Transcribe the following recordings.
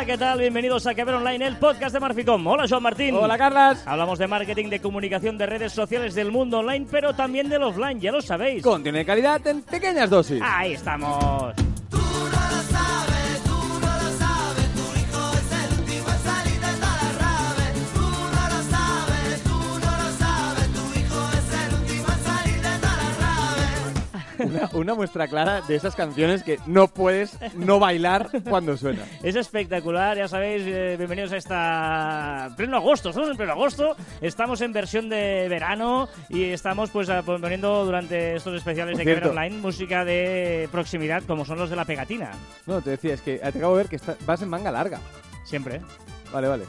Hola, ¿qué tal? Bienvenidos a Que Ver Online, el podcast de Marficom. Hola, Joan Martín. Hola, Carlas. Hablamos de marketing, de comunicación, de redes sociales del mundo online, pero también del offline, ya lo sabéis. Contenido de calidad en pequeñas dosis. Ahí estamos. Una, una muestra clara de esas canciones que no puedes no bailar cuando suena. Es espectacular, ya sabéis, eh, bienvenidos a esta... pleno agosto, estamos en pleno agosto, estamos en versión de verano y estamos pues a- poniendo durante estos especiales Por de cierto. Online música de proximidad como son los de la pegatina, No, te decía, es que te acabo de ver que está- vas en manga larga. siempre, Vale, vale.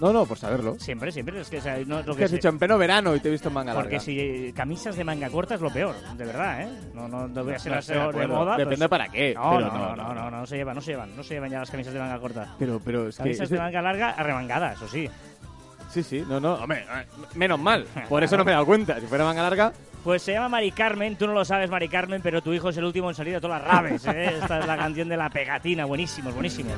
No, no, por saberlo. siempre, siempre, es que o sea, no es lo Que que has dicho en pleno verano y te he visto en manga Porque larga. si camisas de manga corta es lo peor, de verdad, ¿eh? No, no, no voy a ser No la de moda. Depende pues- para qué, No, pero no, no, no, no, no, no, no se llevan, no se llevan, no se llevan ya las camisas de manga corta. Pero, pero es que... Camisas de manga larga arremangadas, eso sí. Sí, sí, no, no, hombre, menos mal. Por eso no me he dado cuenta. Si fuera manga larga... Pues se llama Mari Carmen, tú no lo sabes, Mari Carmen, pero tu hijo es el último en salir de todas las raves. ¿eh? Esta es la canción de la pegatina, buenísimos, buenísimos.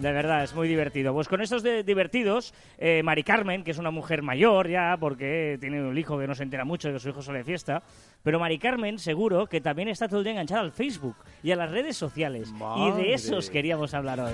De verdad, es muy divertido. Pues con estos de divertidos, eh, Mari Carmen, que es una mujer mayor ya, porque tiene un hijo que no se entera mucho de que su hijo sale de fiesta, pero Mari Carmen seguro que también está todo el día enganchada al Facebook y a las redes sociales. Y Madre. de esos queríamos hablar hoy.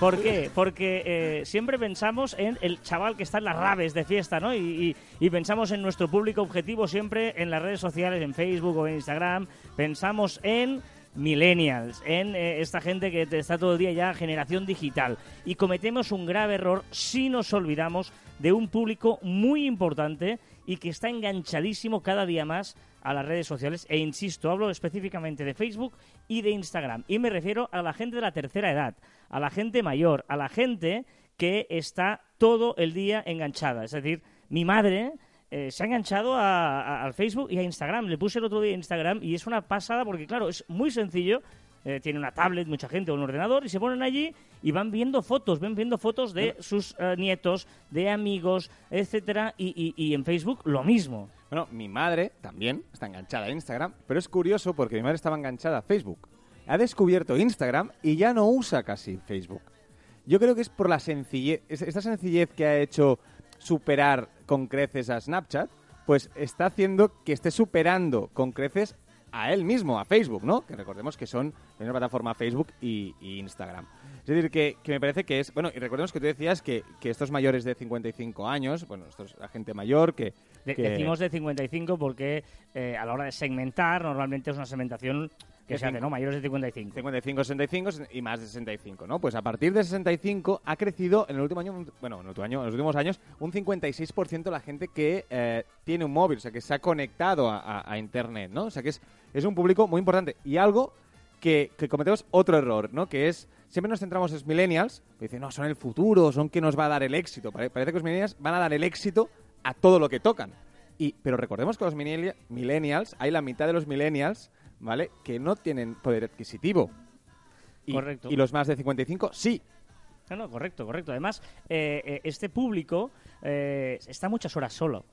¿Por qué? Porque eh, siempre pensamos en el chaval que está en las raves de fiesta, ¿no? Y, y- y pensamos en nuestro público objetivo siempre en las redes sociales, en Facebook o en Instagram. Pensamos en millennials, en eh, esta gente que está todo el día ya generación digital. Y cometemos un grave error si nos olvidamos de un público muy importante y que está enganchadísimo cada día más a las redes sociales. E insisto, hablo específicamente de Facebook y de Instagram. Y me refiero a la gente de la tercera edad, a la gente mayor, a la gente que está todo el día enganchada. Es decir, mi madre eh, se ha enganchado a- a- al Facebook y a Instagram. Le puse el otro día Instagram y es una pasada porque, claro, es muy sencillo. Eh, tiene una tablet, mucha gente, o un ordenador, y se ponen allí y van viendo fotos, ven viendo fotos de sus eh, nietos, de amigos, etcétera, y, y- y en Facebook lo mismo. Bueno, mi madre también está enganchada a Instagram, pero es curioso porque mi madre estaba enganchada a Facebook. Ha descubierto Instagram y ya no usa casi Facebook. Yo creo que es por la sencillez, es- esta sencillez que ha hecho superar con creces a Snapchat, pues está haciendo que esté superando con creces a él mismo, a Facebook, ¿no? Que recordemos que son la misma plataforma Facebook y, y Instagram. Es decir, que, que me parece que es... Bueno, y recordemos que tú decías que, que estos mayores de 55 años, bueno, esto es la gente mayor que... De- que- Decimos de 55 porque eh, a la hora de segmentar, normalmente es una segmentación que se hace. ¿no? Mayores de 55. 55, 65 y más de 65, ¿no? Pues a partir de 65 ha crecido en el último año, bueno, en el último año, en los últimos años, un 56% la gente que eh, tiene un móvil, o sea, que se ha conectado a, a- a Internet, ¿no? O sea, que es, es un público muy importante. Y algo que, que cometemos otro error, ¿no? Que es, siempre nos centramos en los millennials, que dicen, no, son el futuro, son que nos va a dar el éxito. Pare- Parece que los millennials van a dar el éxito a todo lo que tocan. Y, pero recordemos que los millennia- millennials, hay la mitad de los millennials, ¿vale? Que no tienen poder adquisitivo. Y, Correcto. Y los más de 55, sí. No, no, correcto, correcto. Además, eh, eh, este público eh, está muchas horas solo.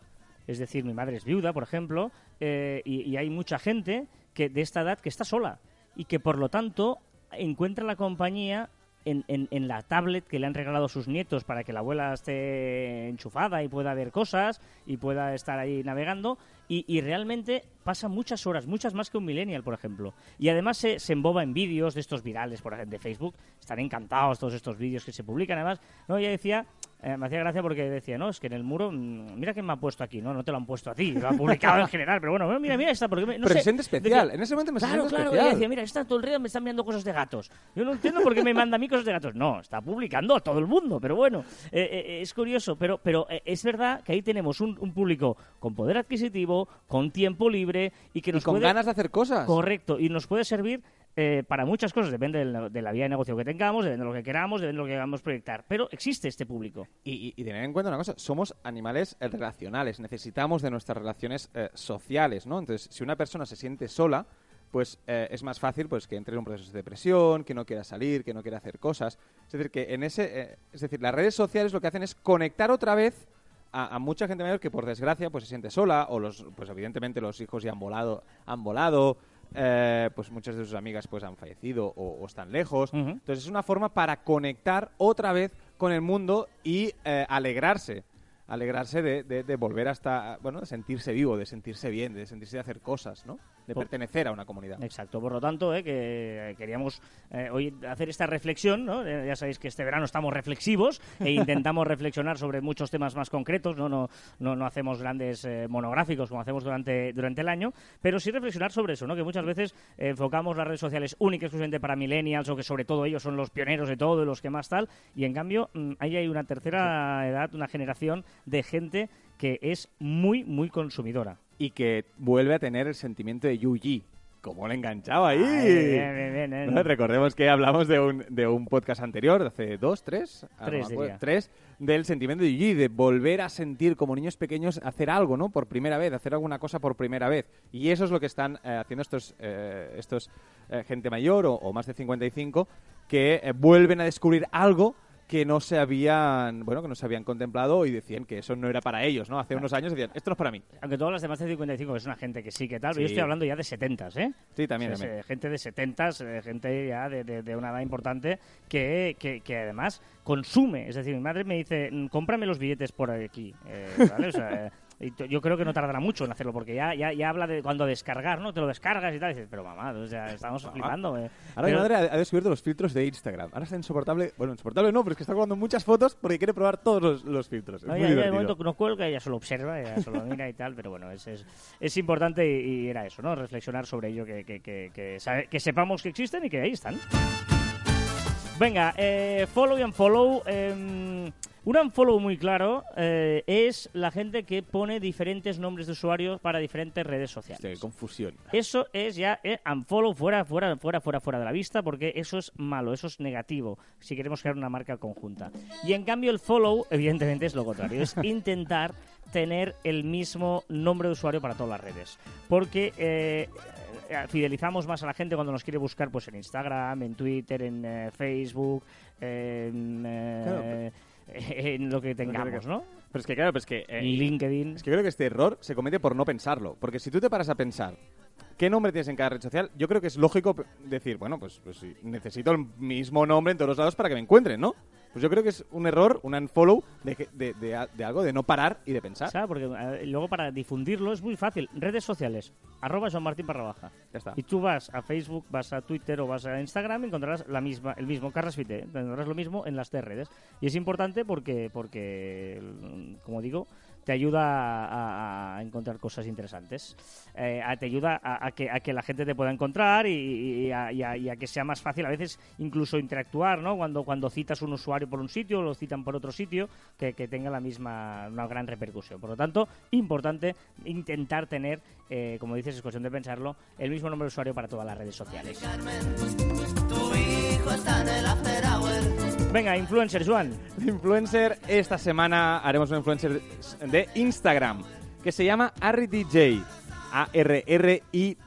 Es decir, mi madre es viuda, por ejemplo, eh, y, y hay mucha gente que de esta edad que está sola y que, por lo tanto, encuentra la compañía en, la tablet que le han regalado sus nietos para que la abuela esté enchufada y pueda ver cosas y pueda estar ahí navegando. Y, realmente pasa muchas horas, muchas más que un millennial, por ejemplo. Y además se, emboba en vídeos de estos virales, por ejemplo, de Facebook. Están encantados todos estos vídeos que se publican. Además, no, ella decía, eh, me hacía gracia porque decía, no, es que en el muro, mm, mira quién me ha puesto aquí. No, no te lo han puesto a ti, lo han publicado en general. Pero bueno, mira, mira esta, porque me- no sé. siente especial. Decía, en ese momento me Claro, claro, especial. decía, mira, está todo el día me están enviando cosas de gatos. Yo no entiendo por qué me manda a mí cosas de gatos. No, está publicando a todo el mundo, pero bueno, eh, eh, es curioso, pero, pero es verdad que ahí tenemos un, un público con poder adquisitivo, con tiempo libre y que y nos con puede... ganas de hacer cosas. Correcto, y nos puede servir eh, para muchas cosas, depende de la vía de negocio que tengamos, depende de lo que queramos, depende de lo que queramos proyectar, pero existe este público. Y, tener en cuenta una cosa, somos animales eh, relacionales, necesitamos de nuestras relaciones eh, sociales, ¿no? Entonces, si una persona se siente sola, pues es más fácil pues que entre en un proceso de depresión, que no quiera salir, que no quiera hacer cosas. Es decir, que en ese, es decir, las redes sociales lo que hacen es conectar otra vez a, a mucha gente mayor que por desgracia pues se siente sola o los, pues evidentemente los hijos ya han volado, han volado. Eh, pues muchas de sus amigas pues han fallecido o, o están lejos. Entonces es una forma para conectar otra vez con el mundo y eh, alegrarse. Alegrarse de, de- de volver hasta, bueno, de sentirse vivo, de sentirse bien, de sentirse de hacer cosas, ¿no? De Por- pertenecer a una comunidad. Exacto, por lo tanto, eh, que queríamos eh, hoy hacer esta reflexión, ¿no? Eh, ya sabéis que este verano estamos reflexivos e intentamos reflexionar sobre muchos temas más concretos, no, no, no, no hacemos grandes eh, monográficos como hacemos durante, durante el año, pero sí reflexionar sobre eso, ¿no? Que muchas veces eh, enfocamos las redes sociales únicas exclusivamente para millennials o que sobre todo ellos son los pioneros de todo y los que más tal, y en cambio mm, ahí hay una tercera edad, una generación de gente que es muy, muy consumidora. Y que vuelve a tener el sentimiento de Yuji. Como le enganchaba ahí. Ay, bien, bien, bien, Recordemos que hablamos de un, de un podcast anterior, de hace dos, tres, Ah, Tres, acuerdo, tres, del sentimiento de Yuji, de volver a sentir como niños pequeños hacer algo, ¿no? Por primera vez, hacer alguna cosa por primera vez. Y eso es lo que están eh, haciendo estos, eh, estos eh, gente mayor o, o más de 55 que vuelven a descubrir algo que no se habían, bueno, que no se habían contemplado y decían que eso no era para ellos, ¿no? Hace unos años decían, esto no es para mí. Aunque todas las demás de 55 es una gente que sí que tal, pero yo Sí. estoy hablando ya de 70, ¿eh? Sí, también, O sea, también. es, eh, gente de 70, eh, gente ya de, de- de una edad importante que, que, que además consume. Es decir, mi madre me dice, "Mm, cómprame los billetes por aquí. eh, ¿vale? O sea, eh, yo creo que no tardará mucho en hacerlo, porque ya, ya, ya habla de cuando descargar, ¿no? Te lo descargas y tal. Y dices, pero mamá, o sea, estamos flipando. eh". Ahora mi Pero- madre ha, descubierto los filtros de Instagram. Ahora está insoportable. Bueno, insoportable no, pero es que está grabando muchas fotos porque quiere probar todos los, los filtros. Es No, muy ya, de momento no cuelga, ella solo observa, ella solo mira y tal, pero bueno, es, es, es importante y, y era eso, ¿no? Reflexionar sobre ello, que, que, que, que, que sepamos que existen y que ahí están. Venga, eh, follow y unfollow. eh, un unfollow muy claro eh, es la gente que pone diferentes nombres de usuarios para diferentes redes sociales. Qué confusión. Eso es ya eh, unfollow fuera, fuera, fuera, fuera, fuera de la vista, porque eso es malo, eso es negativo, si queremos crear una marca conjunta. Y en cambio el follow, evidentemente, es lo contrario, es intentar tener el mismo nombre de usuario para todas las redes. Porque eh, eh, fidelizamos más a la gente cuando nos quiere buscar pues en Instagram, en Twitter, en eh, Facebook, en, eh, en lo que tengamos, ¿no? Pero es que claro, pues que... eh, LinkedIn. Es que creo que este error se comete por no pensarlo. Porque si tú te paras a pensar qué nombre tienes en cada red social, yo creo que es lógico decir, bueno, pues, pues sí, necesito el mismo nombre en todos los lados para que me encuentren, ¿no? Pues yo creo que es un error, un unfollow de, que- de, de de algo, de no parar y de pensar. ¿Sabes? Porque eh, luego para difundirlo es muy fácil. Redes sociales, arroba Joan Martín barra baja. Ya está. Y tú vas a Facebook, vas a Twitter o vas a Instagram y encontrarás la misma, el mismo Carrasfite, ¿eh? encontrarás lo mismo en las tres redes. Y es importante porque, porque como digo, te ayuda a, encontrar cosas interesantes. Eh, te ayuda a, que, a que la gente te pueda encontrar y, y a, y y a que sea más fácil a veces incluso interactuar, ¿no? Cuando, cuando citas un usuario por un sitio, lo citan por otro sitio, que, tenga la misma, una gran repercusión. Por lo tanto, importante intentar tener, eh, como dices, es cuestión de pensarlo, el mismo nombre de usuario para todas las redes sociales. Tu hijo está en el after hour. Venga, influencer, Juan. Influencer, esta semana haremos un influencer de Instagram que se llama ArriDJ. A-R-R-I-D-J.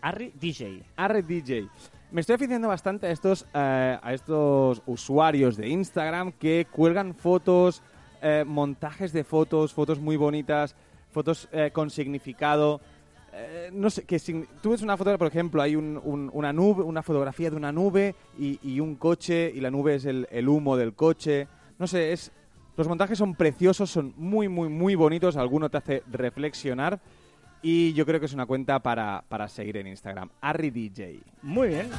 Harry DJ. RDJ. Me estoy aficionando bastante a estos, eh, a estos usuarios de Instagram que cuelgan fotos, eh, montajes de fotos, fotos muy bonitas, fotos eh, con significado. Eh, no sé, que sign- tú ves una foto, por ejemplo, hay un- un- una nube, una fotografía de una nube y, un coche y la nube es el, el humo del coche. No sé, es los montajes son preciosos, son muy, muy, muy bonitos. Alguno te hace reflexionar y yo creo que es una cuenta para, para seguir en Instagram. ArriDJ. Muy bien.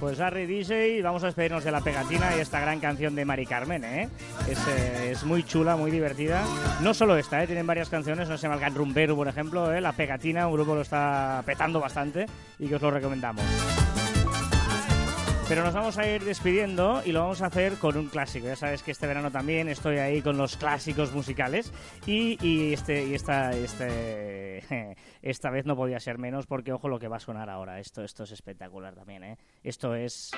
Pues Harry DJ, vamos a despedirnos de la pegatina y esta gran canción de Mari Carmen, ¿eh? Es, eh, es muy chula, muy divertida. No solo esta, ¿eh? Tienen varias canciones, no se llama el Rumbero, por ejemplo, ¿eh? La pegatina, un grupo lo está petando bastante y que os lo recomendamos. Pero nos vamos a ir despidiendo y lo vamos a hacer con un clásico. Ya sabes que este verano también estoy ahí con los clásicos musicales y, y este y esta este esta vez no podía ser menos porque ojo lo que va a sonar ahora. Esto esto es espectacular también, ¿eh? Esto es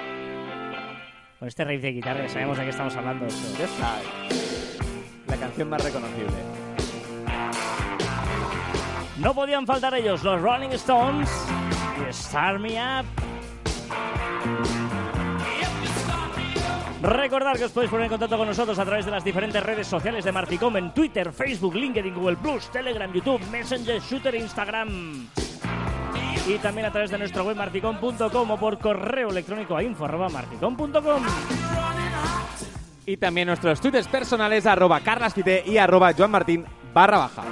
con este riff de guitarra sabemos de qué estamos hablando. esto. La canción más reconocible. No podían faltar ellos, los Rolling Stones y Start Me Up. Recordad que os podéis poner en contacto con nosotros a través de las diferentes redes sociales de Marficom en Twitter, Facebook, LinkedIn, Google Telegram, YouTube, Messenger, Shooter Instagram. y también a través de nuestra web marficon.com o por correo electrónico a info arroba marficon.com. Y también nuestros tweets personales arroba carlasquite y arroba joanmartin barra baja.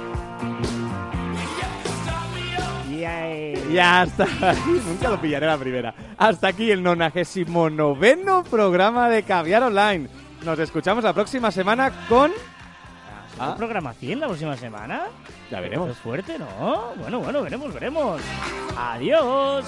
Y hasta aquí, nunca lo pillaré la primera. Hasta aquí el 99 programa de Caviar Online. Nos escuchamos la próxima semana con... Ah, ¿Programa 100 la próxima semana? ya veremos. es fuerte, ¿no? Bueno, bueno, veremos, veremos. Adiós.